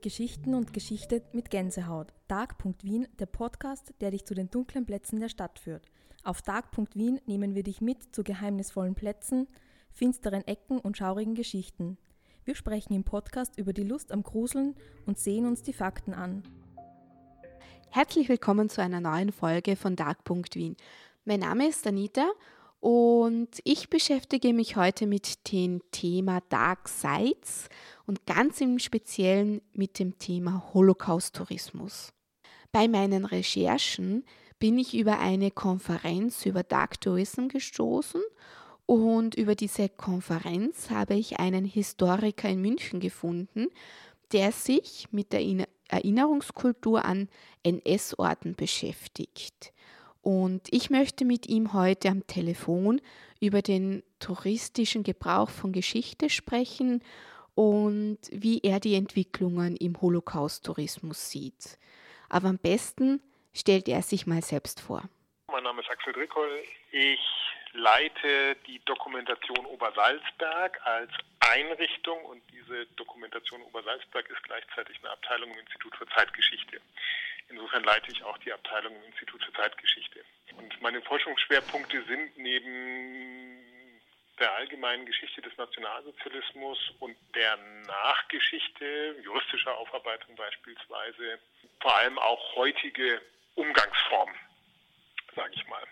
Geschichten und Geschichte mit Gänsehaut. Dark.Wien, der Podcast, der dich zu den dunklen Plätzen der Stadt führt. Auf Dark.Wien nehmen wir dich mit zu geheimnisvollen Plätzen, finsteren Ecken und schaurigen Geschichten. Wir sprechen im Podcast über die Lust am Gruseln und sehen uns die Fakten an. Herzlich willkommen zu einer neuen Folge von Dark.Wien. Mein Name ist Anita und ich beschäftige mich heute mit dem Thema Dark Sites und ganz im Speziellen mit dem Thema Holocaust-Tourismus. Bei meinen Recherchen bin ich über eine Konferenz über Dark Tourism gestoßen und über diese Konferenz habe ich einen Historiker in München gefunden, der sich mit der Erinnerungskultur an NS-Orten beschäftigt. Und ich möchte mit ihm heute am Telefon über den touristischen Gebrauch von Geschichte sprechen und wie er die Entwicklungen im Holocaust-Tourismus sieht. Aber am besten stellt er sich mal selbst vor. Mein Name ist Axel Drickoll. Ich leite die Dokumentation Obersalzberg als Einrichtung und diese Dokumentation Obersalzberg ist gleichzeitig eine Abteilung im Institut für Zeitgeschichte. Insofern leite ich auch die Abteilung im Institut für Zeitgeschichte. Und meine Forschungsschwerpunkte sind neben der allgemeinen Geschichte des Nationalsozialismus und der Nachgeschichte, juristischer Aufarbeitung beispielsweise, vor allem auch heutige Umgangsformen, sage ich mal.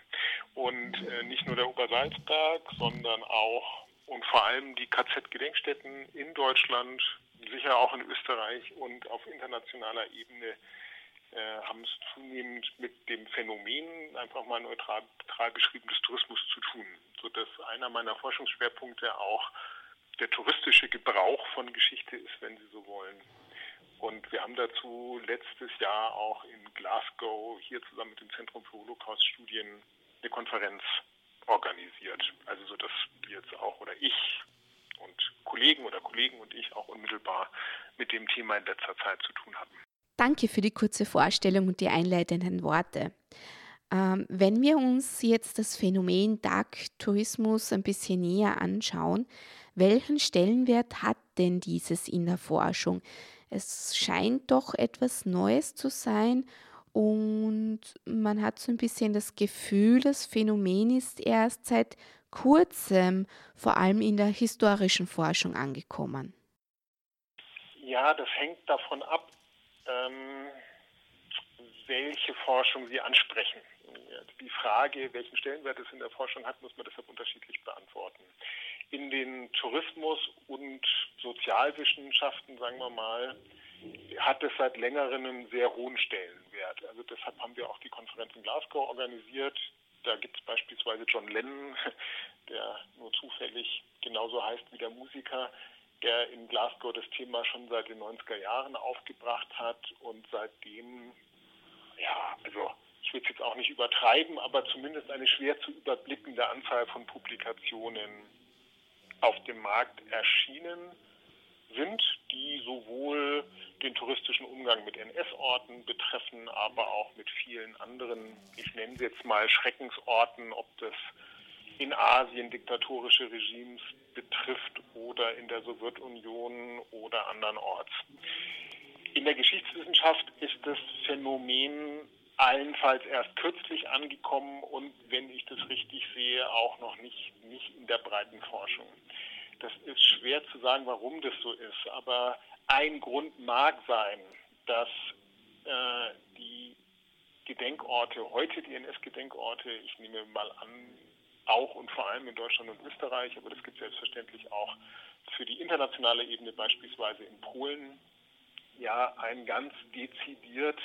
Und äh, nicht nur der Obersalzberg, sondern auch und vor allem die KZ-Gedenkstätten in Deutschland, sicher auch in Österreich und auf internationaler Ebene äh, haben es zunehmend mit dem Phänomen, einfach mal neutral, neutral beschrieben, des Tourismus zu tun, sodass einer meiner Forschungsschwerpunkte auch der touristische Gebrauch von Geschichte ist, wenn Sie so wollen. Und wir haben dazu letztes Jahr auch in Glasgow hier zusammen mit dem Zentrum für Holocaust-Studien eine Konferenz organisiert. Also so, dass wir jetzt auch oder ich und Kollegen oder Kollegen und ich auch unmittelbar mit dem Thema in letzter Zeit zu tun hatten. Danke für die kurze Vorstellung und die einleitenden Worte. Ähm, wenn wir uns jetzt das Phänomen Dark Tourismus ein bisschen näher anschauen, welchen Stellenwert hat denn dieses in der Forschung? Es scheint doch etwas Neues zu sein und man hat so ein bisschen das Gefühl, das Phänomen ist erst seit kurzem, vor allem in der historischen Forschung, angekommen. Ja, das hängt davon ab, ähm, welche Forschung Sie ansprechen. Die Frage, welchen Stellenwert es in der Forschung hat, muss man deshalb unterschiedlich beantworten. In den Tourismus- und Sozialwissenschaften, sagen wir mal, hat es seit längerem einen sehr hohen Stellenwert. Also deshalb haben wir auch die Konferenz in Glasgow organisiert. Da gibt es beispielsweise John Lennon, der nur zufällig genauso heißt wie der Musiker, der in Glasgow das Thema schon seit den 90er Jahren aufgebracht hat und seitdem, ja, also ich will es jetzt auch nicht übertreiben, aber zumindest eine schwer zu überblickende Anzahl von Publikationen auf dem Markt erschienen sind, die sowohl den touristischen Umgang mit NS-Orten betreffen, aber auch mit vielen anderen, ich nenne sie jetzt mal Schreckensorten, ob das in Asien diktatorische Regimes betrifft oder in der Sowjetunion oder andernorts. In der Geschichtswissenschaft ist das Phänomen allenfalls erst kürzlich angekommen und, wenn ich das richtig sehe, auch noch nicht, nicht in der breiten Forschung. Das ist schwer zu sagen, warum das so ist, aber ein Grund mag sein, dass äh, die Gedenkorte, heute die NS-Gedenkorte, ich nehme mal an, auch und vor allem in Deutschland und Österreich, aber das gibt es selbstverständlich auch für die internationale Ebene, beispielsweise in Polen, ja einen ganz dezidiert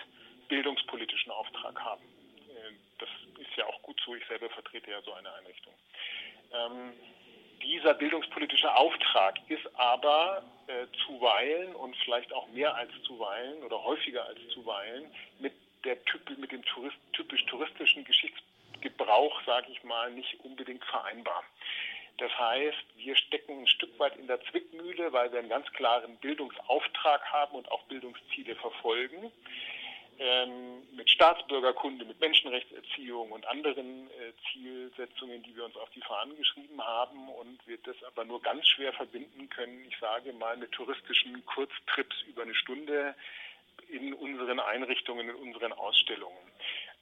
bildungspolitischen Auftrag haben. Äh, das ist ja auch gut so, ich selber vertrete ja so eine Einrichtung. Ähm, dieser bildungspolitische Auftrag ist aber äh, zuweilen und vielleicht auch mehr als zuweilen oder häufiger als zuweilen mit der mit dem Tourist, typisch touristischen Geschichts Gebrauch, sage ich mal, nicht unbedingt vereinbar. Das heißt, wir stecken ein Stück weit in der Zwickmühle, weil wir einen ganz klaren Bildungsauftrag haben und auch Bildungsziele verfolgen. ähm, mit Staatsbürgerkunde, mit Menschenrechtserziehung und anderen äh, Zielsetzungen, die wir uns auf die Fahnen geschrieben haben und wir das aber nur ganz schwer verbinden können, ich sage mal, mit touristischen Kurztrips über eine Stunde in unseren Einrichtungen, in unseren Ausstellungen.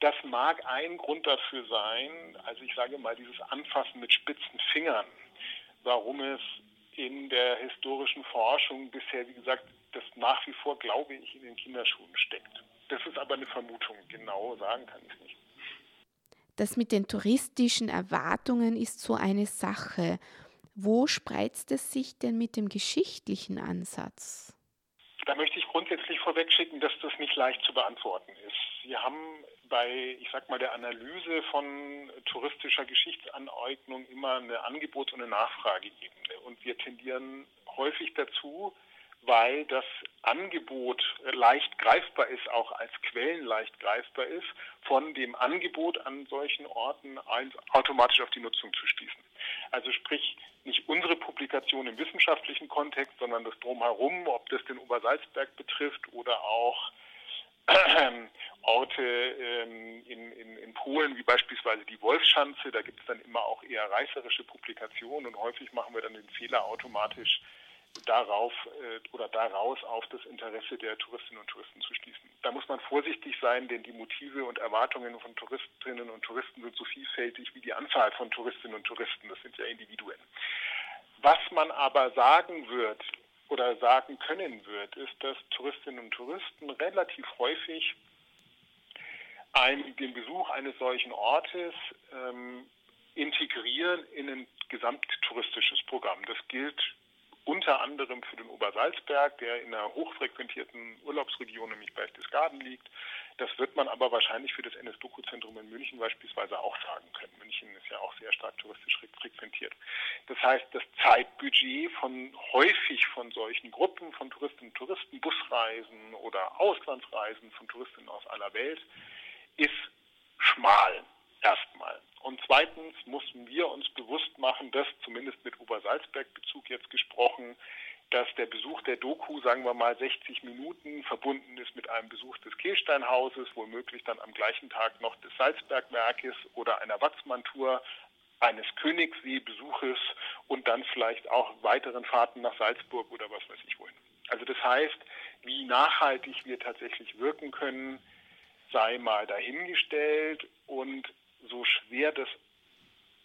Das mag ein Grund dafür sein, also ich sage mal, dieses Anfassen mit spitzen Fingern, warum es in der historischen Forschung bisher, wie gesagt, das nach wie vor, glaube ich, in den Kinderschuhen steckt. Das ist aber eine Vermutung. Genau sagen kann ich nicht. Das mit den touristischen Erwartungen ist so eine Sache. Wo spreizt es sich denn mit dem geschichtlichen Ansatz? Da möchte ich grundsätzlich vorwegschicken, dass das nicht leicht zu beantworten ist. Wir haben bei, ich sag mal, der Analyse von touristischer Geschichtsaneignung immer eine Angebot- und eine Nachfrageebene. Und wir tendieren häufig dazu, weil das Angebot leicht greifbar ist, auch als Quellen leicht greifbar ist, von dem Angebot an solchen Orten automatisch auf die Nutzung zu schließen. Also sprich, nicht unsere Publikation im wissenschaftlichen Kontext, sondern das Drumherum, ob das den Obersalzberg betrifft oder auch Orte ähm, in, in, in Polen, wie beispielsweise die Wolfschanze, da gibt es dann immer auch eher reißerische Publikationen und häufig machen wir dann den Fehler automatisch darauf äh, oder daraus auf das Interesse der Touristinnen und Touristen zu schließen. Da muss man vorsichtig sein, denn die Motive und Erwartungen von Touristinnen und Touristen sind so vielfältig wie die Anzahl von Touristinnen und Touristen. Das sind ja Individuen. Was man aber sagen wird oder sagen können wird, ist, dass Touristinnen und Touristen relativ häufig ein, den Besuch eines solchen Ortes ähm, integrieren in ein gesamttouristisches Programm. Das gilt unter anderem für den Obersalzberg, der in einer hochfrequentierten Urlaubsregion, nämlich Berchtesgaden liegt. Das wird man aber wahrscheinlich für das NS-Doku-Zentrum in München beispielsweise auch sagen können. München ist ja auch sehr stark touristisch frequentiert. Das heißt, das Zeitbudget von häufig von solchen Gruppen von Touristinnen und Touristen, Busreisen oder Auslandsreisen von Touristinnen aus aller Welt ist schmal erstmal. Und zweitens mussten wir uns bewusst machen, dass zumindest mit Obersalzberg-Bezug jetzt gesprochen, dass der Besuch der Doku, sagen wir mal 60 Minuten, verbunden ist mit einem Besuch des Kehlsteinhauses, womöglich dann am gleichen Tag noch des Salzbergwerkes oder einer Watzmann-Tour, eines Königssee-Besuches und dann vielleicht auch weiteren Fahrten nach Salzburg oder was weiß ich wohin. Also das heißt, wie nachhaltig wir tatsächlich wirken können, sei mal dahingestellt und so schwer das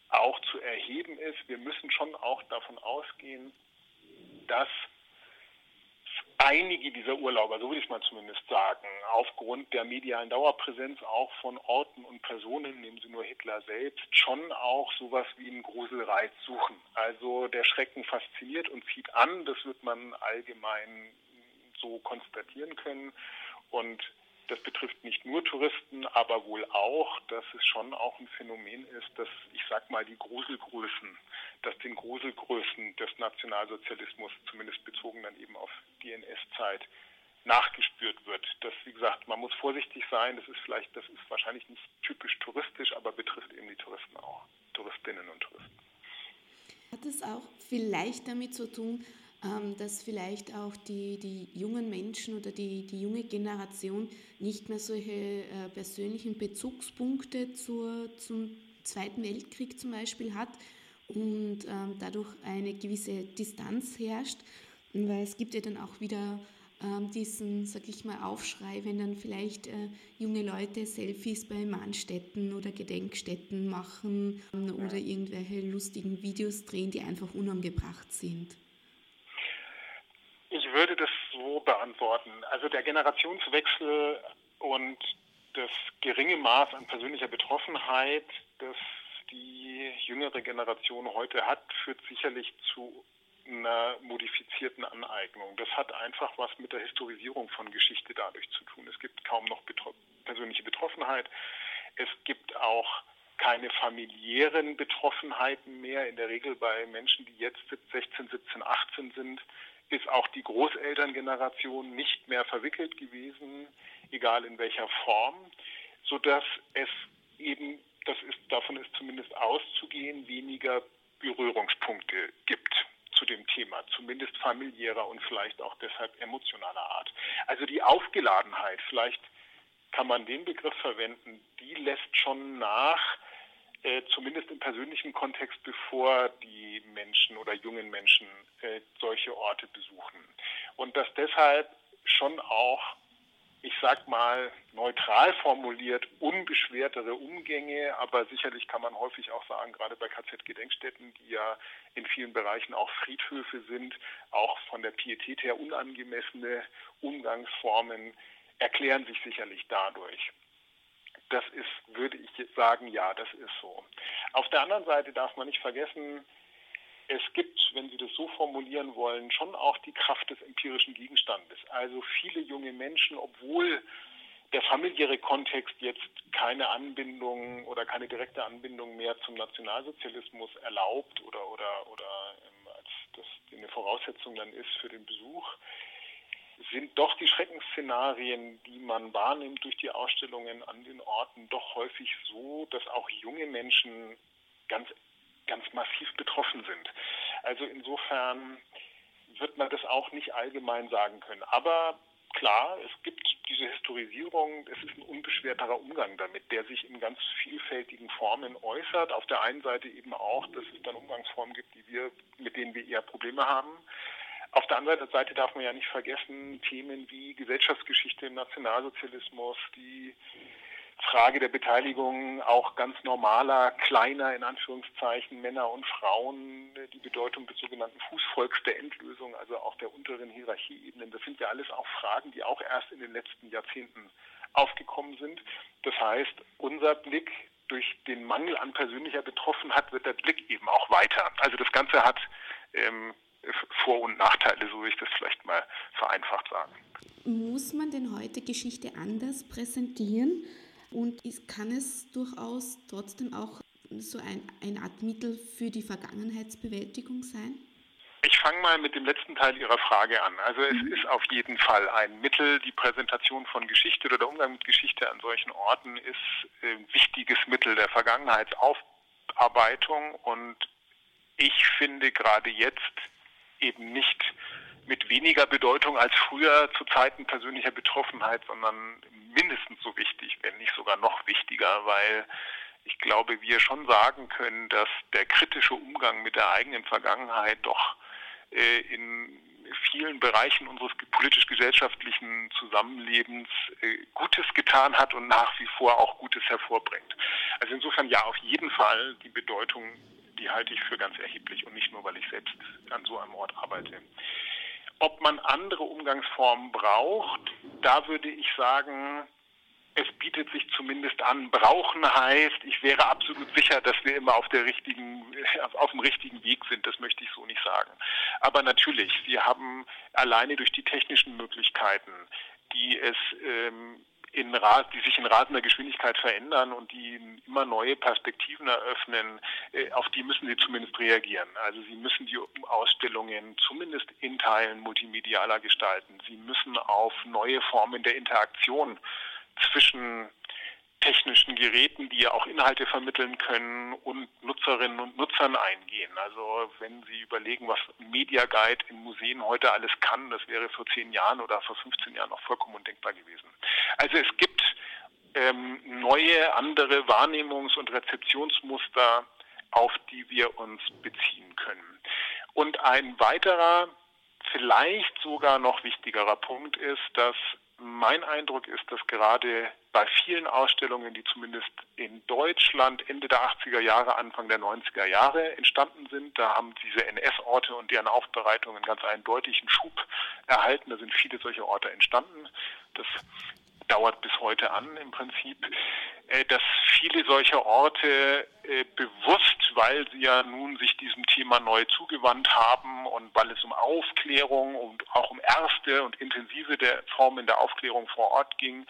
auch zu erheben ist, wir müssen schon auch davon ausgehen, dass einige dieser Urlauber, so würde ich mal zumindest sagen, aufgrund der medialen Dauerpräsenz auch von Orten und Personen, nehmen Sie nur Hitler selbst, schon auch sowas wie einen Gruselreiz suchen. Also der Schrecken fasziniert und zieht an, das wird man allgemein so konstatieren können. Und das betrifft nicht nur Touristen, aber wohl auch, dass es schon auch ein Phänomen ist, dass ich sag mal die Gruselgrößen, dass den Gruselgrößen des Nationalsozialismus, zumindest bezogen dann eben auf die NS-Zeit, nachgespürt wird. Das, wie gesagt, man muss vorsichtig sein. Das ist vielleicht, das ist wahrscheinlich nicht typisch touristisch, aber betrifft eben die Touristen auch, Touristinnen und Touristen. Hat es auch vielleicht damit zu tun, dass vielleicht auch die, die jungen Menschen oder die, die junge Generation nicht mehr solche äh, persönlichen Bezugspunkte zur, zum Zweiten Weltkrieg zum Beispiel hat und ähm, dadurch eine gewisse Distanz herrscht, weil es gibt ja dann auch wieder ähm, diesen, sag ich mal, Aufschrei, wenn dann vielleicht äh, junge Leute Selfies bei Mahnstätten oder Gedenkstätten machen ähm, oder irgendwelche lustigen Videos drehen, die einfach unangebracht sind. Ich würde das so beantworten. Also der Generationswechsel und das geringe Maß an persönlicher Betroffenheit, das die jüngere Generation heute hat, führt sicherlich zu einer modifizierten Aneignung. Das hat einfach was mit der Historisierung von Geschichte dadurch zu tun. Es gibt kaum noch betro persönliche Betroffenheit. Es gibt auch keine familiären Betroffenheiten mehr. In der Regel bei Menschen, die jetzt 16, 17, 18 sind, ist auch die Großelterngeneration nicht mehr verwickelt gewesen, egal in welcher Form, sodass es eben, das ist, davon ist zumindest auszugehen, weniger Berührungspunkte gibt zu dem Thema, zumindest familiärer und vielleicht auch deshalb emotionaler Art. Also die Aufgeladenheit, vielleicht kann man den Begriff verwenden, die lässt schon nach, äh, zumindest im persönlichen Kontext, bevor die Menschen oder jungen Menschen äh, solche Orte besuchen. Und dass deshalb schon auch ich sag mal, neutral formuliert, unbeschwertere Umgänge, aber sicherlich kann man häufig auch sagen, gerade bei KZ-Gedenkstätten, die ja in vielen Bereichen auch Friedhöfe sind, auch von der Pietät her unangemessene Umgangsformen erklären sich sicherlich dadurch. Das ist, würde ich sagen, ja, das ist so. Auf der anderen Seite darf man nicht vergessen, es gibt, wenn Sie das so formulieren wollen, schon auch die Kraft des empirischen Gegenstandes. Also viele junge Menschen, obwohl der familiäre Kontext jetzt keine Anbindung oder keine direkte Anbindung mehr zum Nationalsozialismus erlaubt oder, oder, oder ähm, als das eine Voraussetzung dann ist für den Besuch, sind doch die Schreckensszenarien, die man wahrnimmt durch die Ausstellungen an den Orten, doch häufig so, dass auch junge Menschen ganz ganz massiv betroffen sind. Also insofern wird man das auch nicht allgemein sagen können. Aber klar, es gibt diese Historisierung, es ist ein unbeschwerterer Umgang damit, der sich in ganz vielfältigen Formen äußert. Auf der einen Seite eben auch, dass es dann Umgangsformen gibt, die wir, mit denen wir eher Probleme haben. Auf der anderen Seite darf man ja nicht vergessen, Themen wie Gesellschaftsgeschichte im Nationalsozialismus, die Frage der Beteiligung auch ganz normaler, kleiner, in Anführungszeichen, Männer und Frauen, die Bedeutung des sogenannten Fußvolks der Endlösung, also auch der unteren Hierarchieebenen. Das sind ja alles auch Fragen, die auch erst in den letzten Jahrzehnten aufgekommen sind. Das heißt, unser Blick durch den Mangel an persönlicher Betroffenheit wird der Blick eben auch weiter. Also das Ganze hat ähm, vor- und Nachteile, so will ich das vielleicht mal vereinfacht sagen. Muss man denn heute Geschichte anders präsentieren? Und ist, kann es durchaus trotzdem auch so ein, eine Art Mittel für die Vergangenheitsbewältigung sein? Ich fange mal mit dem letzten Teil Ihrer Frage an. Also es mhm. ist auf jeden Fall ein Mittel, die Präsentation von Geschichte oder der Umgang mit Geschichte an solchen Orten ist ein wichtiges Mittel der Vergangenheitsaufarbeitung und ich finde gerade jetzt eben nicht mit weniger Bedeutung als früher zu Zeiten persönlicher Betroffenheit, sondern mindestens so wichtig, wenn nicht sogar noch wichtiger, weil ich glaube, wir schon sagen können, dass der kritische Umgang mit der eigenen Vergangenheit doch äh, in vielen Bereichen unseres politisch-gesellschaftlichen Zusammenlebens äh, Gutes getan hat und nach wie vor auch Gutes hervorbringt. Also insofern ja, auf jeden Fall die Bedeutung, die halte ich für ganz erheblich und nicht nur, weil ich selbst an so einem Ort arbeite. Ob man andere Umgangsformen braucht, da würde ich sagen, es bietet sich zumindest an. Brauchen heißt, ich wäre absolut sicher, dass wir immer auf auf dem richtigen Weg sind. Das möchte ich so nicht sagen. Aber natürlich, wir haben alleine durch die technischen Möglichkeiten, die es ähm, in, die sich in rasender Geschwindigkeit verändern und die immer neue Perspektiven eröffnen, äh, auf die müssen sie zumindest reagieren. Also sie müssen die Ausstellungen zumindest in Teilen multimedialer gestalten. Sie müssen auf neue Formen der Interaktion zwischen technischen Geräten, die ja auch Inhalte vermitteln können und Nutzerinnen und Nutzern eingehen. Also wenn Sie überlegen, was Media Guide in Museen heute alles kann, das wäre vor zehn Jahren oder vor 15 Jahren noch vollkommen undenkbar gewesen. Also es gibt ähm, neue, andere Wahrnehmungs- und Rezeptionsmuster, auf die wir uns beziehen können. Und ein weiterer, vielleicht sogar noch wichtigerer Punkt ist, dass mein Eindruck ist, dass gerade bei vielen Ausstellungen, die zumindest in Deutschland Ende der 80er Jahre, Anfang der 90er Jahre entstanden sind, da haben diese NS-Orte und deren Aufbereitung einen ganz eindeutigen Schub erhalten. Da sind viele solche Orte entstanden. Das dauert bis heute an im Prinzip, äh, dass viele solcher Orte äh, bewusst, weil sie ja nun sich diesem Thema neu zugewandt haben und weil es um Aufklärung und auch um erste und intensive Formen der Aufklärung vor Ort ging,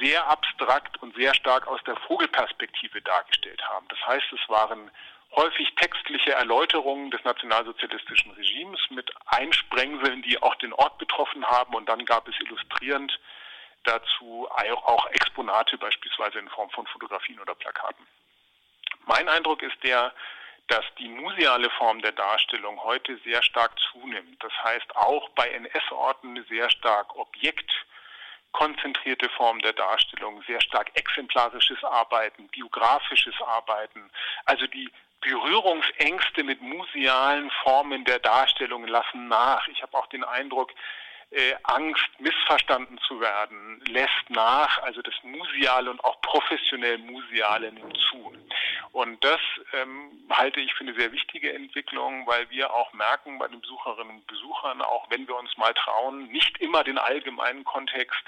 sehr abstrakt und sehr stark aus der Vogelperspektive dargestellt haben. Das heißt, es waren häufig textliche Erläuterungen des nationalsozialistischen Regimes mit Einsprengseln, die auch den Ort betroffen haben und dann gab es illustrierend dazu auch Exponate beispielsweise in Form von Fotografien oder Plakaten. Mein Eindruck ist der, dass die museale Form der Darstellung heute sehr stark zunimmt. Das heißt auch bei NS-Orten sehr stark Objekt konzentrierte Form der Darstellung, sehr stark exemplarisches Arbeiten, biografisches Arbeiten, also die Berührungsängste mit musealen Formen der Darstellung lassen nach. Ich habe auch den Eindruck, äh, Angst, missverstanden zu werden, lässt nach. Also das Museale und auch professionell Museale nimmt zu. Und das ähm, halte ich für eine sehr wichtige Entwicklung, weil wir auch merken bei den Besucherinnen und Besuchern, auch wenn wir uns mal trauen, nicht immer den allgemeinen Kontext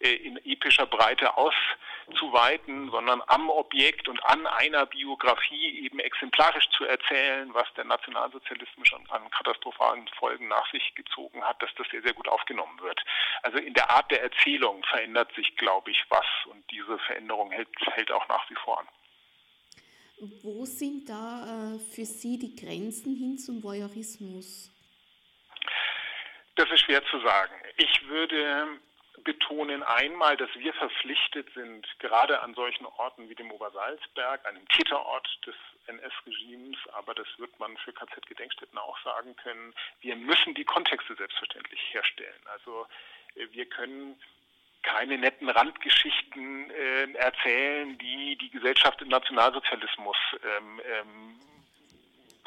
in epischer Breite auszuweiten, sondern am Objekt und an einer Biografie eben exemplarisch zu erzählen, was der Nationalsozialismus an, katastrophalen Folgen nach sich gezogen hat, dass das sehr, sehr gut aufgenommen wird. Also in der Art der Erzählung verändert sich, glaube ich, was und diese Veränderung hält, hält auch nach wie vor an. Wo sind da äh, für Sie die Grenzen hin zum Voyeurismus? Das ist schwer zu sagen. Ich würde betonen einmal, dass wir verpflichtet sind, gerade an solchen Orten wie dem Obersalzberg, einem Täterort des NS-Regimes, aber das wird man für KZ-Gedenkstätten auch sagen können, wir müssen die Kontexte selbstverständlich herstellen. Also äh, wir können keine netten Randgeschichten äh, erzählen, die die Gesellschaft im Nationalsozialismus ähm, ähm,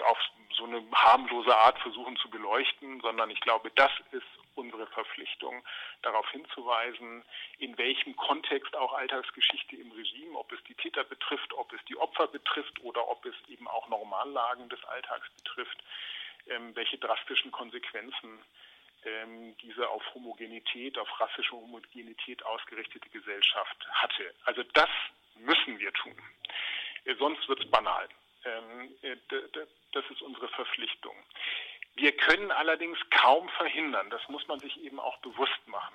auf so eine harmlose Art versuchen zu beleuchten, sondern ich glaube, das ist unsere Verpflichtung, darauf hinzuweisen, in welchem Kontext auch Alltagsgeschichte im Regime, ob es die Täter betrifft, ob es die Opfer betrifft oder ob es eben auch Normallagen des Alltags betrifft, ähm, welche drastischen Konsequenzen ähm, diese auf Homogenität, auf rassische Homogenität ausgerichtete Gesellschaft hatte. Also das müssen wir tun. Äh, sonst wird es banal. Ähm, äh, das ist unsere Verpflichtung. Wir können allerdings kaum verhindern, das muss man sich eben auch bewusst machen,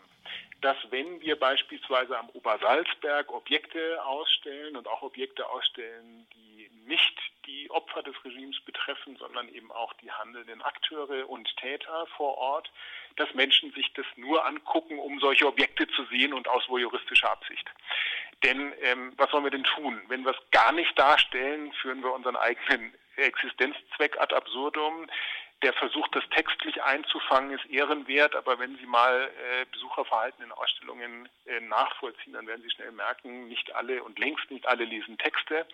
dass wenn wir beispielsweise am Obersalzberg Objekte ausstellen und auch Objekte ausstellen, die nicht die Opfer des Regimes betreffen, sondern eben auch die handelnden Akteure und Täter vor Ort, dass Menschen sich das nur angucken, um solche Objekte zu sehen und aus voyeuristischer Absicht. Denn ähm, was sollen wir denn tun? Wenn wir es gar nicht darstellen, führen wir unseren eigenen Existenzzweck ad absurdum der Versuch, das textlich einzufangen, ist ehrenwert, aber wenn Sie mal äh, Besucherverhalten in Ausstellungen äh, nachvollziehen, dann werden Sie schnell merken, nicht alle und längst nicht alle lesen Texte.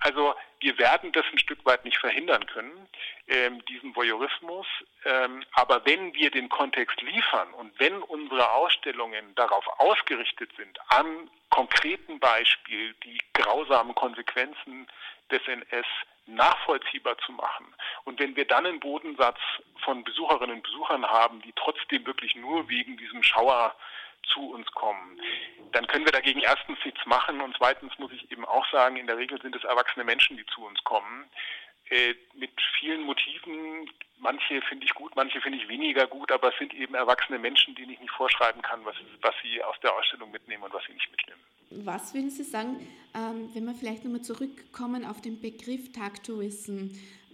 Also wir werden das ein Stück weit nicht verhindern können, ähm, diesen Voyeurismus. Ähm, aber wenn wir den Kontext liefern und wenn unsere Ausstellungen darauf ausgerichtet sind, an konkreten Beispiel die grausamen Konsequenzen des NS nachvollziehbar zu machen. Und wenn wir dann einen Bodensatz von Besucherinnen und Besuchern haben, die trotzdem wirklich nur wegen diesem Schauer zu uns kommen, dann können wir dagegen erstens nichts machen und zweitens muss ich eben auch sagen, in der Regel sind es erwachsene Menschen, die zu uns kommen, äh, mit vielen Motiven. Manche finde ich gut, manche finde ich weniger gut, aber es sind eben erwachsene Menschen, denen ich nicht vorschreiben kann, was, was sie aus der Ausstellung mitnehmen und was sie nicht mitnehmen. Was würden Sie sagen, ähm, wenn wir vielleicht nochmal zurückkommen auf den Begriff Tagtourism?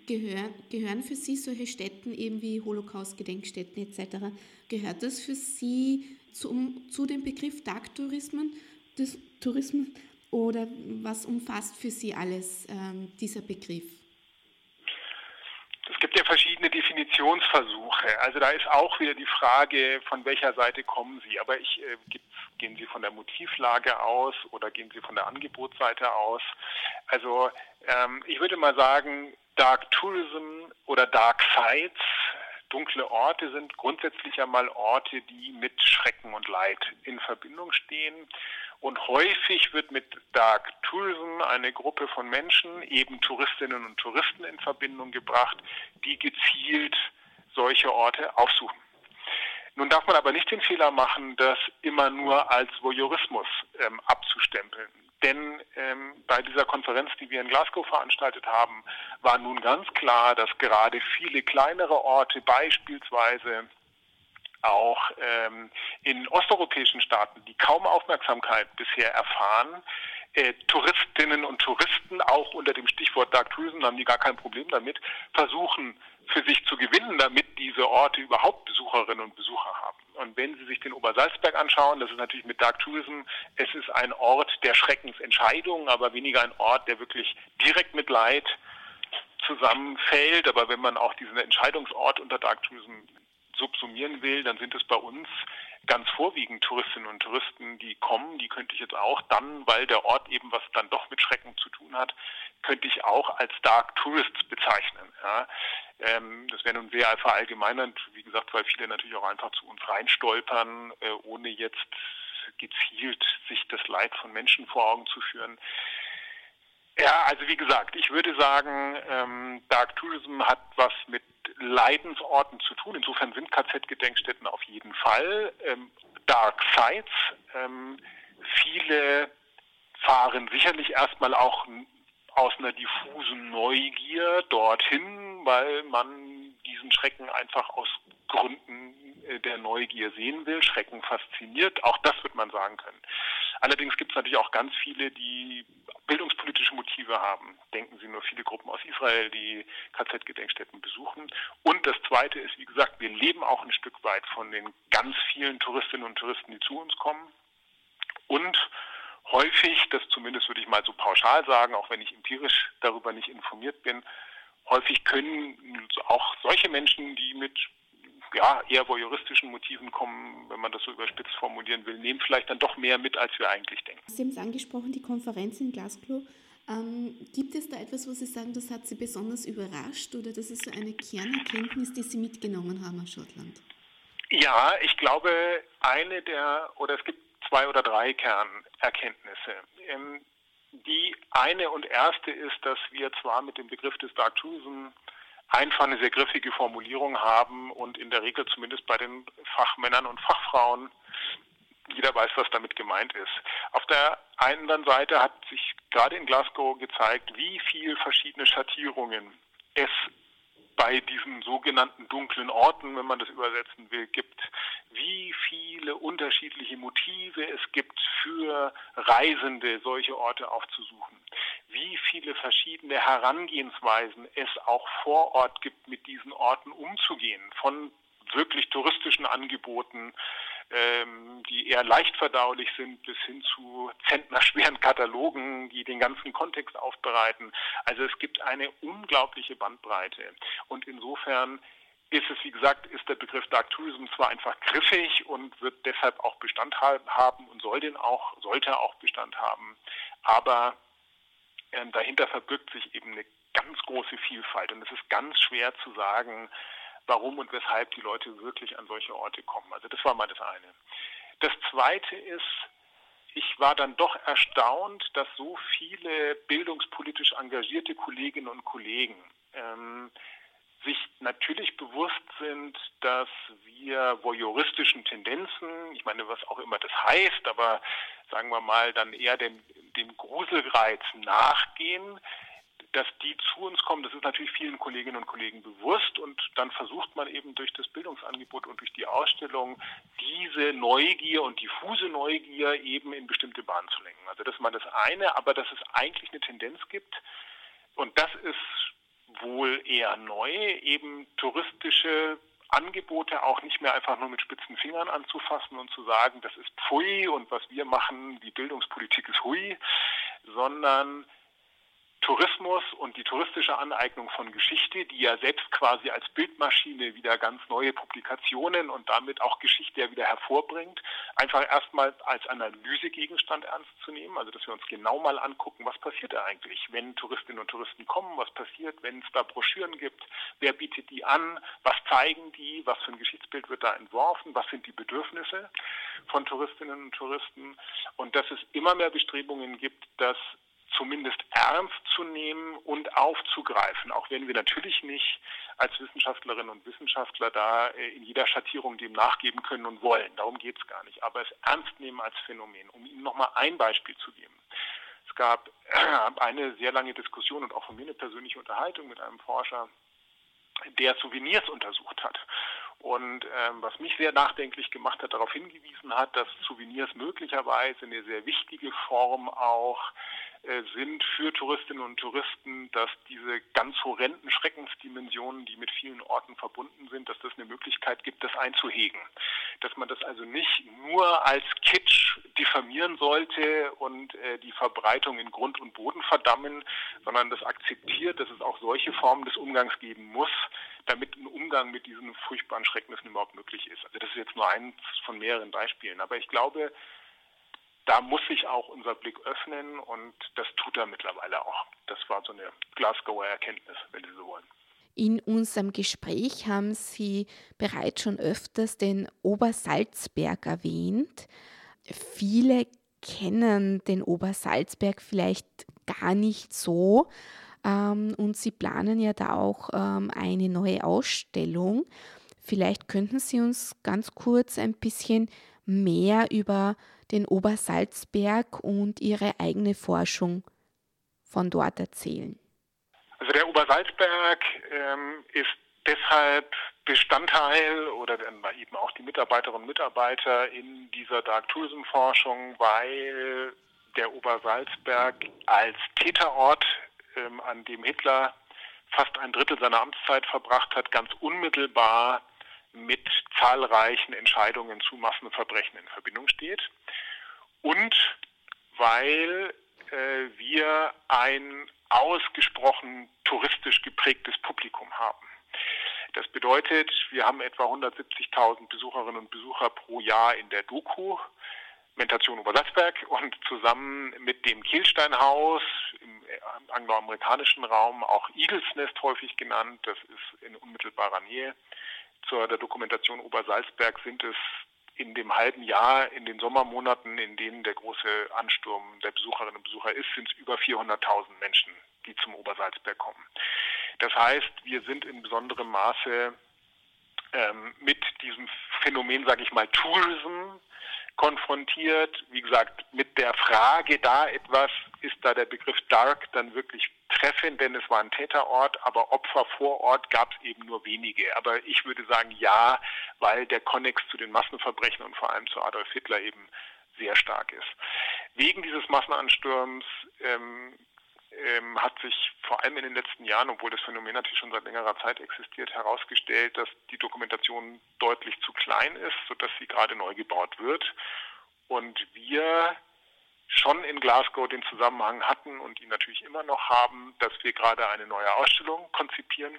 Gehör, gehören für Sie solche Städten eben wie Holocaust-Gedenkstätten etc., gehört das für Sie zum, zu dem Begriff Tagtourismen des Tourismus oder was umfasst für Sie alles ähm, dieser Begriff? Es gibt ja verschiedene Definitionsversuche. Also da ist auch wieder die Frage, von welcher Seite kommen Sie. Aber ich, äh, gehen Sie von der Motivlage aus oder gehen Sie von der Angebotsseite aus? Also ähm, ich würde mal sagen, Dark Tourism oder Dark Sites, dunkle Orte sind grundsätzlich einmal Orte, die mit Schrecken und Leid in Verbindung stehen. Und häufig wird mit Dark Tourism eine Gruppe von Menschen, eben Touristinnen und Touristen, in Verbindung gebracht, die gezielt solche Orte aufsuchen. Nun darf man aber nicht den Fehler machen, das immer nur als Voyeurismus ähm, abzustempeln. Denn ähm, bei dieser Konferenz, die wir in Glasgow veranstaltet haben, war nun ganz klar, dass gerade viele kleinere Orte, beispielsweise auch ähm, in osteuropäischen Staaten, die kaum Aufmerksamkeit bisher erfahren, äh, Touristinnen und Touristen, auch unter dem Stichwort Dark Tourism, haben die gar kein Problem damit, versuchen für sich zu gewinnen, damit diese Orte überhaupt Besucherinnen und Besucher haben. Und wenn Sie sich den Obersalzberg anschauen, das ist natürlich mit Dark Tourism, es ist ein Ort der Schreckensentscheidungen, aber weniger ein Ort, der wirklich direkt mit Leid zusammenfällt. Aber wenn man auch diesen Entscheidungsort unter Dark Tourism subsumieren will, dann sind es bei uns ganz vorwiegend Touristinnen und Touristen, die kommen, die könnte ich jetzt auch dann, weil der Ort eben was dann doch mit Schrecken zu tun hat, könnte ich auch als Dark Tourists bezeichnen. Ja. Ähm, das wäre nun sehr verallgemeinernd, wie gesagt, weil viele natürlich auch einfach zu uns reinstolpern, äh, ohne jetzt gezielt sich das Leid von Menschen vor Augen zu führen. Ja, also wie gesagt, ich würde sagen, ähm, Dark Tourism hat was mit Leidensorten zu tun. Insofern sind KZ-Gedenkstätten auf jeden Fall. Ähm, Dark Sites. Ähm, viele fahren sicherlich erstmal auch aus einer diffusen Neugier dorthin, weil man diesen Schrecken einfach aus Gründen äh, der Neugier sehen will. Schrecken fasziniert. Auch das wird man sagen können. Allerdings gibt es natürlich auch ganz viele, die bildungspolitische Motive haben. Denken Sie nur viele Gruppen aus Israel, die KZ-Gedenkstätten besuchen. Und das Zweite ist, wie gesagt, wir leben auch ein Stück weit von den ganz vielen Touristinnen und Touristen, die zu uns kommen. Und häufig, das zumindest würde ich mal so pauschal sagen, auch wenn ich empirisch darüber nicht informiert bin, häufig können auch solche Menschen, die mit ja, eher voyeuristischen Motiven kommen, wenn man das so überspitzt formulieren will, nehmen vielleicht dann doch mehr mit, als wir eigentlich denken. Sie haben es angesprochen, die Konferenz in Glasgow. Ähm, gibt es da etwas, wo Sie sagen, das hat Sie besonders überrascht oder das ist so eine Kernerkenntnis, die Sie mitgenommen haben aus Schottland? Ja, ich glaube, eine der, oder es gibt zwei oder drei Kernerkenntnisse. Ähm, die eine und erste ist, dass wir zwar mit dem Begriff des Dark Tourism einfach eine sehr griffige Formulierung haben und in der Regel zumindest bei den Fachmännern und Fachfrauen jeder weiß, was damit gemeint ist. Auf der anderen Seite hat sich gerade in Glasgow gezeigt, wie viel verschiedene Schattierungen es bei diesen sogenannten dunklen Orten, wenn man das übersetzen will, gibt, wie viele unterschiedliche Motive es gibt für Reisende, solche Orte aufzusuchen, wie viele verschiedene Herangehensweisen es auch vor Ort gibt, mit diesen Orten umzugehen, von wirklich touristischen Angeboten ähm, die eher leicht verdaulich sind, bis hin zu zentnerschweren Katalogen, die den ganzen Kontext aufbereiten. Also es gibt eine unglaubliche Bandbreite. Und insofern ist es, wie gesagt, ist der Begriff Dark Tourism zwar einfach griffig und wird deshalb auch Bestand haben und soll den auch, sollte auch Bestand haben, aber äh, dahinter verbirgt sich eben eine ganz große Vielfalt und es ist ganz schwer zu sagen, warum und weshalb die Leute wirklich an solche Orte kommen. Also das war mal das eine. Das zweite ist, ich war dann doch erstaunt, dass so viele bildungspolitisch engagierte Kolleginnen und Kollegen ähm, sich natürlich bewusst sind, dass wir voyeuristischen Tendenzen, ich meine, was auch immer das heißt, aber sagen wir mal, dann eher dem, dem Gruselreiz nachgehen, dass die zu uns kommen, das ist natürlich vielen Kolleginnen und Kollegen bewusst und dann versucht man eben durch das Bildungsangebot und durch die Ausstellung diese Neugier und diffuse Neugier eben in bestimmte Bahnen zu lenken. Also das ist mal das eine, aber dass es eigentlich eine Tendenz gibt und das ist wohl eher neu, eben touristische Angebote auch nicht mehr einfach nur mit spitzen Fingern anzufassen und zu sagen, das ist Pfui und was wir machen, die Bildungspolitik ist Hui, sondern Tourismus und die touristische Aneignung von Geschichte, die ja selbst quasi als Bildmaschine wieder ganz neue Publikationen und damit auch Geschichte ja wieder hervorbringt, einfach erstmal als Analysegegenstand ernst zu nehmen, also dass wir uns genau mal angucken, was passiert da eigentlich, wenn Touristinnen und Touristen kommen, was passiert, wenn es da Broschüren gibt, wer bietet die an, was zeigen die, was für ein Geschichtsbild wird da entworfen, was sind die Bedürfnisse von Touristinnen und Touristen. Und dass es immer mehr Bestrebungen gibt, dass zumindest ernst zu nehmen und aufzugreifen, auch wenn wir natürlich nicht als Wissenschaftlerinnen und Wissenschaftler da äh, in jeder Schattierung dem nachgeben können und wollen. Darum geht es gar nicht. Aber es ernst nehmen als Phänomen, um Ihnen nochmal ein Beispiel zu geben. Es gab eine sehr lange Diskussion und auch von mir eine persönliche Unterhaltung mit einem Forscher, der Souvenirs untersucht hat. Und ähm, was mich sehr nachdenklich gemacht hat, darauf hingewiesen hat, dass Souvenirs möglicherweise eine sehr wichtige Form auch äh, sind für Touristinnen und Touristen, dass diese ganz horrenden Schreckensdimensionen, die mit vielen Orten verbunden sind, dass das eine Möglichkeit gibt, das einzuhegen. Dass man das also nicht nur als Kitsch diffamieren sollte und äh, die Verbreitung in Grund und Boden verdammen, sondern das akzeptiert, dass es auch solche Formen des Umgangs geben muss, damit ein Umgang mit diesen furchtbaren Schrecknissen überhaupt möglich ist. Also das ist jetzt nur eins von mehreren Beispielen. Aber ich glaube, da muss sich auch unser Blick öffnen und das tut er mittlerweile auch. Das war so eine Glasgower Erkenntnis, wenn Sie so wollen. In unserem Gespräch haben Sie bereits schon öfters den Obersalzberg erwähnt. Viele kennen den Obersalzberg vielleicht gar nicht so ähm, und Sie planen ja da auch ähm, eine neue Ausstellung. Vielleicht könnten Sie uns ganz kurz ein bisschen mehr über den Obersalzberg und Ihre eigene Forschung von dort erzählen. Also der Obersalzberg ähm, ist deshalb Bestandteil oder eben auch die Mitarbeiterinnen und Mitarbeiter in dieser Dark Tourism Forschung, weil der Obersalzberg als Täterort, ähm, an dem Hitler fast ein Drittel seiner Amtszeit verbracht hat, ganz unmittelbar mit zahlreichen Entscheidungen zu Massenverbrechen in Verbindung steht und weil äh, wir ein ausgesprochen touristisch geprägtes Publikum haben. Das bedeutet, wir haben etwa 170.000 Besucherinnen und Besucher pro Jahr in der Doku. Mentation Obersalzberg und zusammen mit dem Kielsteinhaus im angloamerikanischen Raum auch Eagles Nest häufig genannt, das ist in unmittelbarer Nähe zur der Dokumentation Obersalzberg sind es in dem halben Jahr, in den Sommermonaten, in denen der große Ansturm der Besucherinnen und Besucher ist, sind es über 400.000 Menschen, die zum Obersalzberg kommen. Das heißt, wir sind in besonderem Maße ähm, mit diesem Phänomen, sage ich mal, Tourism konfrontiert. Wie gesagt, mit der Frage da etwas, ist da der Begriff Dark dann wirklich treffend, denn es war ein Täterort, aber Opfer vor Ort gab es eben nur wenige. Aber ich würde sagen ja, weil der Konnex zu den Massenverbrechen und vor allem zu Adolf Hitler eben sehr stark ist. Wegen dieses Massenansturms ähm, ähm, hat sich vor allem in den letzten Jahren, obwohl das Phänomen natürlich schon seit längerer Zeit existiert, herausgestellt, dass die Dokumentation deutlich zu klein ist, sodass sie gerade neu gebaut wird. Und wir schon in Glasgow den Zusammenhang hatten und ihn natürlich immer noch haben, dass wir gerade eine neue Ausstellung konzipieren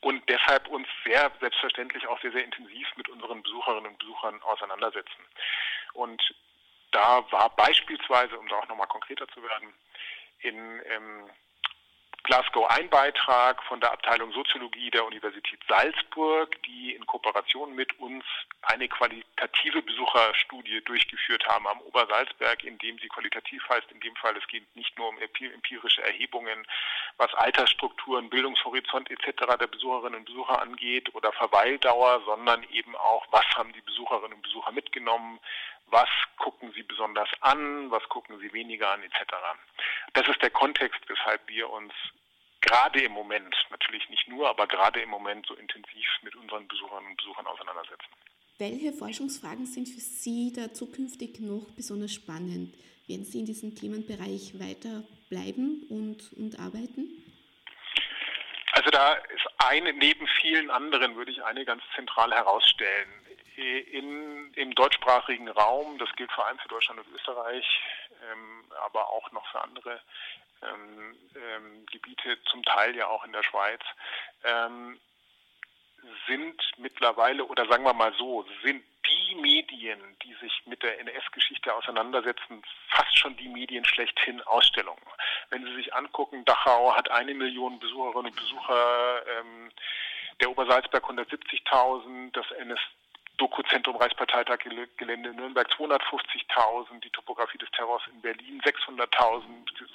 und deshalb uns sehr selbstverständlich auch sehr, sehr intensiv mit unseren Besucherinnen und Besuchern auseinandersetzen. Und da war beispielsweise, um da auch nochmal konkreter zu werden, in ähm, Glasgow ein Beitrag von der Abteilung Soziologie der Universität Salzburg, die in Kooperation mit uns eine qualitative Besucherstudie durchgeführt haben am Obersalzberg, in dem sie qualitativ heißt, in dem Fall es geht nicht nur um empirische Erhebungen, was Altersstrukturen, Bildungshorizont etc. der Besucherinnen und Besucher angeht oder Verweildauer, sondern eben auch, was haben die Besucherinnen und Besucher mitgenommen, was gucken sie besonders an, was gucken sie weniger an, etc. Das ist der Kontext, weshalb wir uns gerade im Moment, natürlich nicht nur, aber gerade im Moment so intensiv mit unseren Besucherinnen und Besuchern auseinandersetzen. Welche Forschungsfragen sind für Sie da zukünftig noch besonders spannend? Werden Sie in diesem Themenbereich weiter bleiben und, und arbeiten? Also da ist eine, neben vielen anderen würde ich eine ganz zentral herausstellen in, im deutschsprachigen Raum, das gilt vor allem für Deutschland und Österreich, ähm, aber auch noch für andere ähm, ähm, Gebiete, zum Teil ja auch in der Schweiz, ähm, sind mittlerweile, oder sagen wir mal so, sind die Medien, die sich mit der NS-Geschichte auseinandersetzen, fast schon die Medien schlechthin Ausstellungen. Wenn Sie sich angucken, Dachau hat eine Million Besucherinnen und Besucher, ähm, der Obersalzberg 170.000, das NS Dokuzentrum Reichsparteitag Gelände Nürnberg 250.000, die Topografie des Terrors in Berlin 600.000,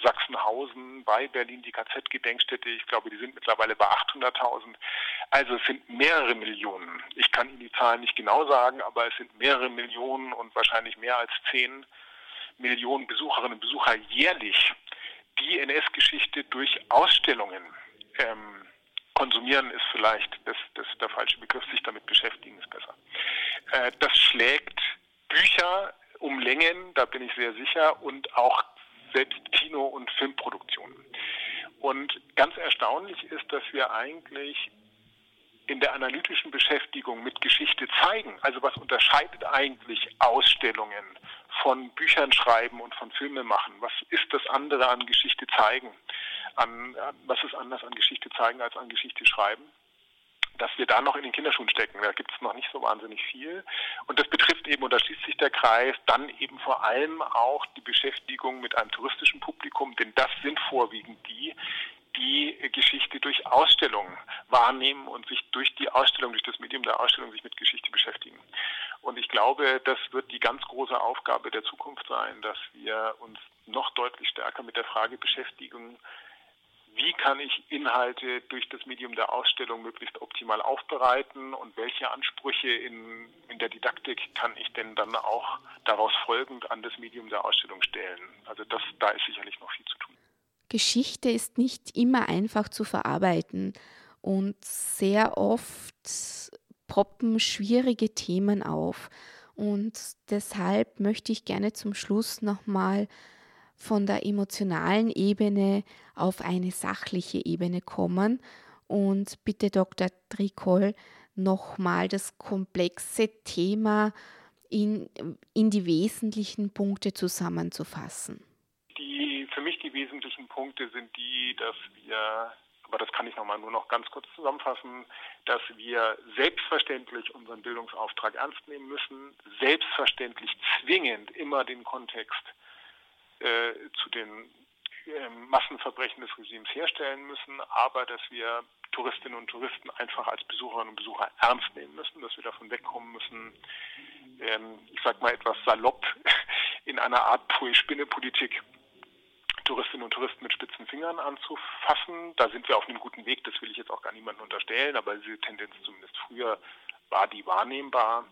Sachsenhausen bei Berlin die KZ-Gedenkstätte, ich glaube, die sind mittlerweile bei 800.000. Also es sind mehrere Millionen. Ich kann Ihnen die Zahlen nicht genau sagen, aber es sind mehrere Millionen und wahrscheinlich mehr als 10 Millionen Besucherinnen und Besucher jährlich, die NS-Geschichte durch Ausstellungen ähm, konsumieren ist vielleicht das, das der falsche Begriff, sich damit beschäftigen ist besser. Äh, das schlägt Bücher um Längen, da bin ich sehr sicher, und auch selbst Kino- und Filmproduktionen. Und ganz erstaunlich ist, dass wir eigentlich in der analytischen Beschäftigung mit Geschichte zeigen. Also was unterscheidet eigentlich Ausstellungen von Büchern schreiben und von Filme machen? Was ist das andere an Geschichte zeigen? An, was ist anders an Geschichte zeigen als an Geschichte schreiben? dass wir da noch in den Kinderschuhen stecken. Da gibt es noch nicht so wahnsinnig viel. Und das betrifft eben, und da schließt sich der Kreis, dann eben vor allem auch die Beschäftigung mit einem touristischen Publikum, denn das sind vorwiegend die, die Geschichte durch Ausstellungen wahrnehmen und sich durch die Ausstellung, durch das Medium der Ausstellung sich mit Geschichte beschäftigen. Und ich glaube, das wird die ganz große Aufgabe der Zukunft sein, dass wir uns noch deutlich stärker mit der Frage beschäftigen, wie kann ich Inhalte durch das Medium der Ausstellung möglichst optimal aufbereiten und welche Ansprüche in, in der Didaktik kann ich denn dann auch daraus folgend an das Medium der Ausstellung stellen. Also das, da ist sicherlich noch viel zu tun. Geschichte ist nicht immer einfach zu verarbeiten und sehr oft poppen schwierige Themen auf. Und deshalb möchte ich gerne zum Schluss nochmal von der emotionalen Ebene auf eine sachliche Ebene kommen. Und bitte Dr. Tricol nochmal das komplexe Thema in, in die wesentlichen Punkte zusammenzufassen. Die, die wesentlichen Punkte sind die, dass wir, aber das kann ich nochmal nur noch ganz kurz zusammenfassen, dass wir selbstverständlich unseren Bildungsauftrag ernst nehmen müssen, selbstverständlich zwingend immer den Kontext äh, zu den äh, Massenverbrechen des Regimes herstellen müssen, aber dass wir Touristinnen und Touristen einfach als Besucherinnen und Besucher ernst nehmen müssen, dass wir davon wegkommen müssen, ähm, ich sag mal etwas salopp, in einer Art Pui-Spinne-Politik Touristinnen und Touristen mit spitzen Fingern anzufassen. Da sind wir auf einem guten Weg, das will ich jetzt auch gar niemandem unterstellen, aber diese Tendenz zumindest früher war die wahrnehmbar.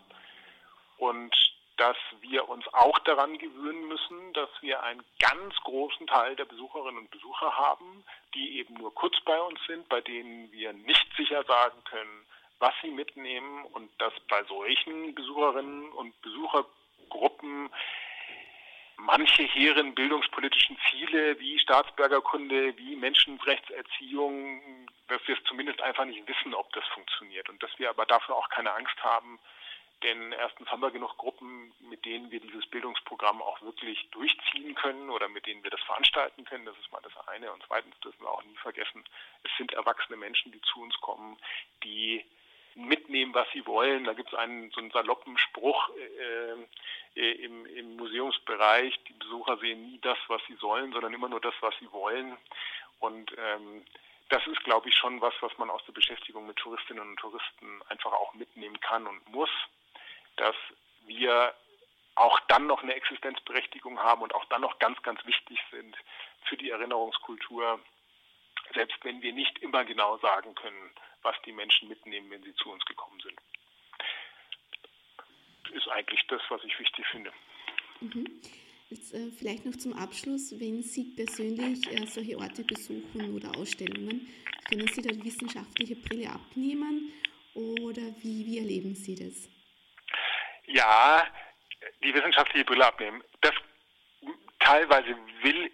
Und dass wir uns auch daran gewöhnen müssen, dass wir einen ganz großen Teil der Besucherinnen und Besucher haben, die eben nur kurz bei uns sind, bei denen wir nicht sicher sagen können, was sie mitnehmen und dass bei solchen Besucherinnen und Besuchergruppen manche hehren bildungspolitischen Ziele wie Staatsbürgerkunde, wie Menschenrechtserziehung, dass wir es zumindest einfach nicht wissen, ob das funktioniert und dass wir aber dafür auch keine Angst haben, denn erstens haben wir genug Gruppen, mit denen wir dieses Bildungsprogramm auch wirklich durchziehen können oder mit denen wir das veranstalten können. Das ist mal das eine. Und zweitens dürfen wir auch nie vergessen, es sind erwachsene Menschen, die zu uns kommen, die mitnehmen, was sie wollen. Da gibt es einen so einen saloppen Spruch äh, äh, im, im Museumsbereich, die Besucher sehen nie das, was sie sollen, sondern immer nur das, was sie wollen. Und ähm, das ist, glaube ich, schon was, was man aus der Beschäftigung mit Touristinnen und Touristen einfach auch mitnehmen kann und muss dass wir auch dann noch eine Existenzberechtigung haben und auch dann noch ganz, ganz wichtig sind für die Erinnerungskultur, selbst wenn wir nicht immer genau sagen können, was die Menschen mitnehmen, wenn sie zu uns gekommen sind. Das ist eigentlich das, was ich wichtig finde. Mhm. Jetzt äh, vielleicht noch zum Abschluss, wenn Sie persönlich äh, solche Orte besuchen oder Ausstellungen, können Sie da die wissenschaftliche Brille abnehmen oder wie, wie erleben Sie das? ja, die wissenschaftliche Brille abnehmen. Das teilweise will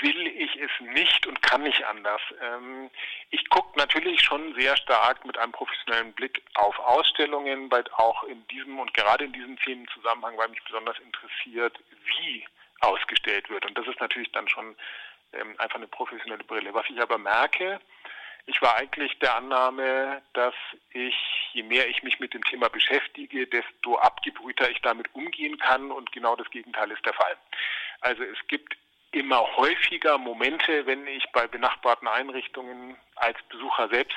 will ich es nicht und kann nicht anders. Ähm, ich gucke natürlich schon sehr stark mit einem professionellen Blick auf Ausstellungen, weil auch in diesem und gerade in diesem Themenzusammenhang, weil mich besonders interessiert, wie ausgestellt wird. Und das ist natürlich dann schon ähm, einfach eine professionelle Brille. Was ich aber merke, ich war eigentlich der Annahme, dass ich, je mehr ich mich mit dem Thema beschäftige, desto abgebrühter ich damit umgehen kann und genau das Gegenteil ist der Fall. Also es gibt immer häufiger Momente, wenn ich bei benachbarten Einrichtungen als Besucher selbst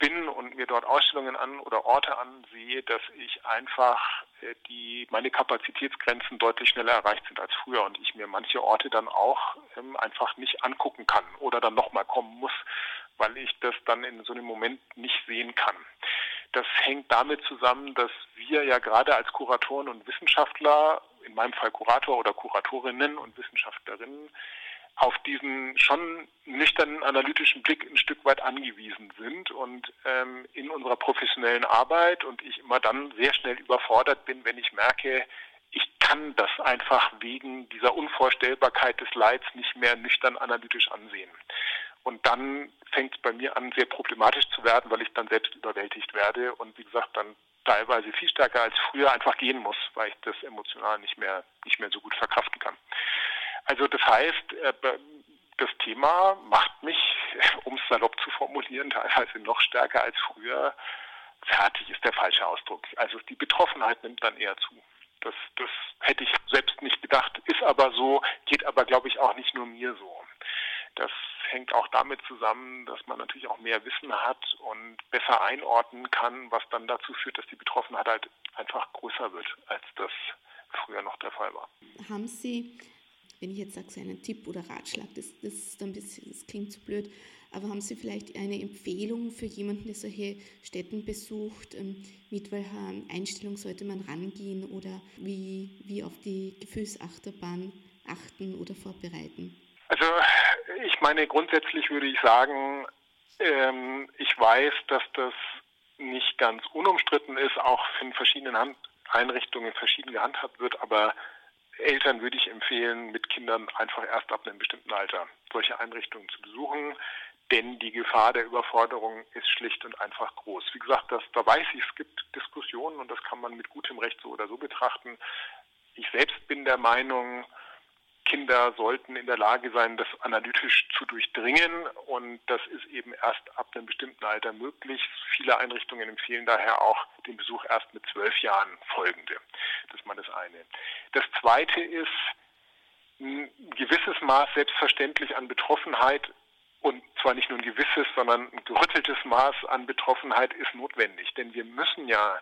bin und mir dort Ausstellungen an oder Orte ansehe, dass ich einfach äh, die meine Kapazitätsgrenzen deutlich schneller erreicht sind als früher und ich mir manche Orte dann auch ähm, einfach nicht angucken kann oder dann nochmal kommen muss, weil ich das dann in so einem Moment nicht sehen kann. Das hängt damit zusammen, dass wir ja gerade als Kuratoren und Wissenschaftler, in meinem Fall Kurator oder Kuratorinnen und Wissenschaftlerinnen, auf diesen schon nüchternen analytischen Blick ein Stück weit angewiesen sind und ähm, in unserer professionellen Arbeit und ich immer dann sehr schnell überfordert bin, wenn ich merke, ich kann das einfach wegen dieser Unvorstellbarkeit des Leids nicht mehr nüchtern analytisch ansehen. Und dann fängt es bei mir an, sehr problematisch zu werden, weil ich dann selbst überwältigt werde und wie gesagt dann teilweise viel stärker als früher einfach gehen muss, weil ich das emotional nicht mehr, nicht mehr so gut verkraften kann. Also das heißt, äh, das Thema macht mich, um es salopp zu formulieren, teilweise noch stärker als früher. Fertig ist der falsche Ausdruck. Also die Betroffenheit nimmt dann eher zu. Das, das hätte ich selbst nicht gedacht, ist aber so, geht aber, glaube ich, auch nicht nur mir so. Das hängt auch damit zusammen, dass man natürlich auch mehr Wissen hat und besser einordnen kann, was dann dazu führt, dass die Betroffenheit halt einfach größer wird, als das früher noch der Fall war. Haben Sie, wenn ich jetzt sage, so einen Tipp oder Ratschlag, das, das, ist ein bisschen, das klingt zu blöd, aber haben Sie vielleicht eine Empfehlung für jemanden, der solche Städten besucht? Ähm, mit welcher Einstellung sollte man rangehen oder wie, wie auf die Gefühlsachterbahn achten oder vorbereiten? Also ich meine, grundsätzlich würde ich sagen, ähm, ich weiß, dass das nicht ganz unumstritten ist, auch in verschiedenen Hand Einrichtungen verschieden gehandhabt wird, aber Eltern würde ich empfehlen, mit Kindern einfach erst ab einem bestimmten Alter solche Einrichtungen zu besuchen, denn die Gefahr der Überforderung ist schlicht und einfach groß. Wie gesagt, das, da weiß ich, es gibt Diskussionen und das kann man mit gutem Recht so oder so betrachten. Ich selbst bin der Meinung, Kinder sollten in der Lage sein, das analytisch zu durchdringen. Und das ist eben erst ab einem bestimmten Alter möglich. Viele Einrichtungen empfehlen daher auch den Besuch erst mit zwölf Jahren folgende. Das ist mal das eine. Das zweite ist, ein gewisses Maß selbstverständlich an Betroffenheit und zwar nicht nur ein gewisses, sondern ein gerütteltes Maß an Betroffenheit ist notwendig. Denn wir müssen ja,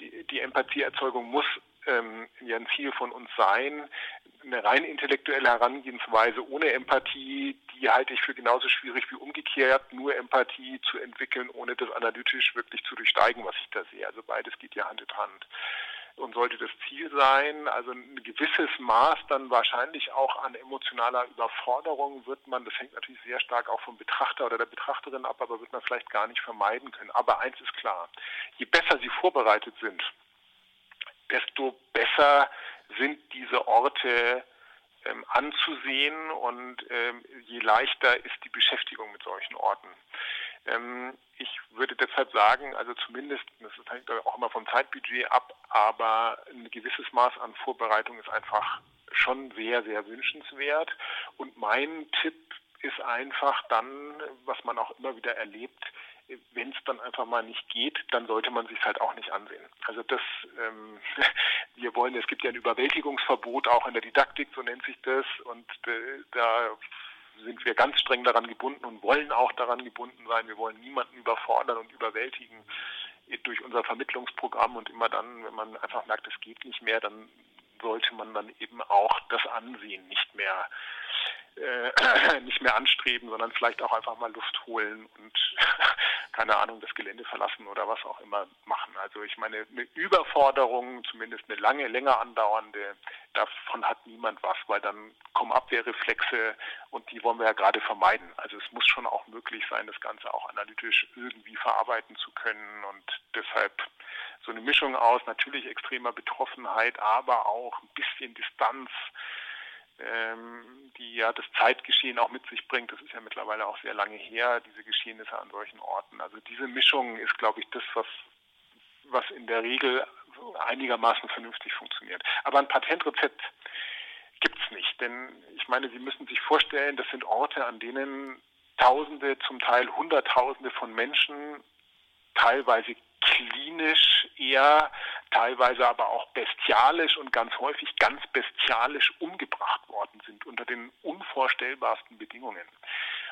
die, die Empathieerzeugung muss ähm, ja ein Ziel von uns sein. Eine rein intellektuelle Herangehensweise ohne Empathie, die halte ich für genauso schwierig wie umgekehrt, nur Empathie zu entwickeln, ohne das analytisch wirklich zu durchsteigen, was ich da sehe. Also beides geht ja Hand in Hand und sollte das Ziel sein. Also ein gewisses Maß dann wahrscheinlich auch an emotionaler Überforderung wird man, das hängt natürlich sehr stark auch vom Betrachter oder der Betrachterin ab, aber wird man vielleicht gar nicht vermeiden können. Aber eins ist klar, je besser sie vorbereitet sind, desto besser sind diese Orte ähm, anzusehen und ähm, je leichter ist die Beschäftigung mit solchen Orten. Ähm, ich würde deshalb sagen, also zumindest, das hängt auch immer vom Zeitbudget ab, aber ein gewisses Maß an Vorbereitung ist einfach schon sehr, sehr wünschenswert. Und mein Tipp ist einfach dann, was man auch immer wieder erlebt, wenn es dann einfach mal nicht geht, dann sollte man sich halt auch nicht ansehen. Also das, ähm, wir wollen, es gibt ja ein Überwältigungsverbot auch in der Didaktik, so nennt sich das, und äh, da sind wir ganz streng daran gebunden und wollen auch daran gebunden sein. Wir wollen niemanden überfordern und überwältigen durch unser Vermittlungsprogramm und immer dann, wenn man einfach merkt, es geht nicht mehr, dann sollte man dann eben auch das Ansehen nicht mehr äh, nicht mehr anstreben, sondern vielleicht auch einfach mal Luft holen und keine Ahnung, das Gelände verlassen oder was auch immer machen. Also ich meine, eine Überforderung, zumindest eine lange, länger andauernde, davon hat niemand was, weil dann kommen Abwehrreflexe und die wollen wir ja gerade vermeiden. Also es muss schon auch möglich sein, das Ganze auch analytisch irgendwie verarbeiten zu können und deshalb so eine Mischung aus natürlich extremer Betroffenheit, aber auch ein bisschen Distanz, ähm, die ja das Zeitgeschehen auch mit sich bringt. Das ist ja mittlerweile auch sehr lange her, diese Geschehnisse an solchen Orten. Also diese Mischung ist, glaube ich, das, was, was in der Regel einigermaßen vernünftig funktioniert. Aber ein Patentrezept gibt es nicht. Denn ich meine, Sie müssen sich vorstellen, das sind Orte, an denen Tausende, zum Teil Hunderttausende von Menschen teilweise klinisch eher, teilweise aber auch bestialisch und ganz häufig ganz bestialisch umgebracht worden sind unter den unvorstellbarsten Bedingungen.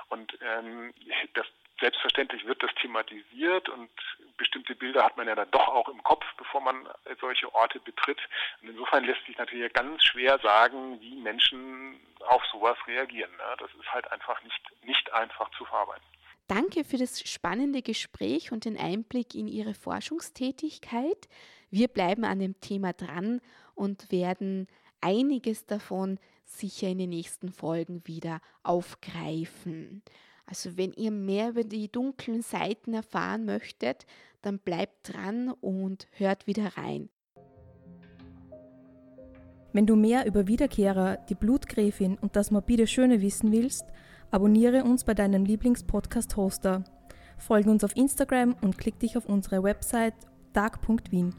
Und ähm, das, selbstverständlich wird das thematisiert und bestimmte Bilder hat man ja dann doch auch im Kopf, bevor man solche Orte betritt. Und insofern lässt sich natürlich ganz schwer sagen, wie Menschen auf sowas reagieren. Ne? Das ist halt einfach nicht, nicht einfach zu verarbeiten. Danke für das spannende Gespräch und den Einblick in Ihre Forschungstätigkeit. Wir bleiben an dem Thema dran und werden einiges davon sicher in den nächsten Folgen wieder aufgreifen. Also wenn ihr mehr über die dunklen Seiten erfahren möchtet, dann bleibt dran und hört wieder rein. Wenn du mehr über Wiederkehrer, die Blutgräfin und das morbide Schöne wissen willst, abonniere uns bei deinem Lieblingspodcast-Hoster. Folge uns auf Instagram und klick dich auf unsere Website dark.wien.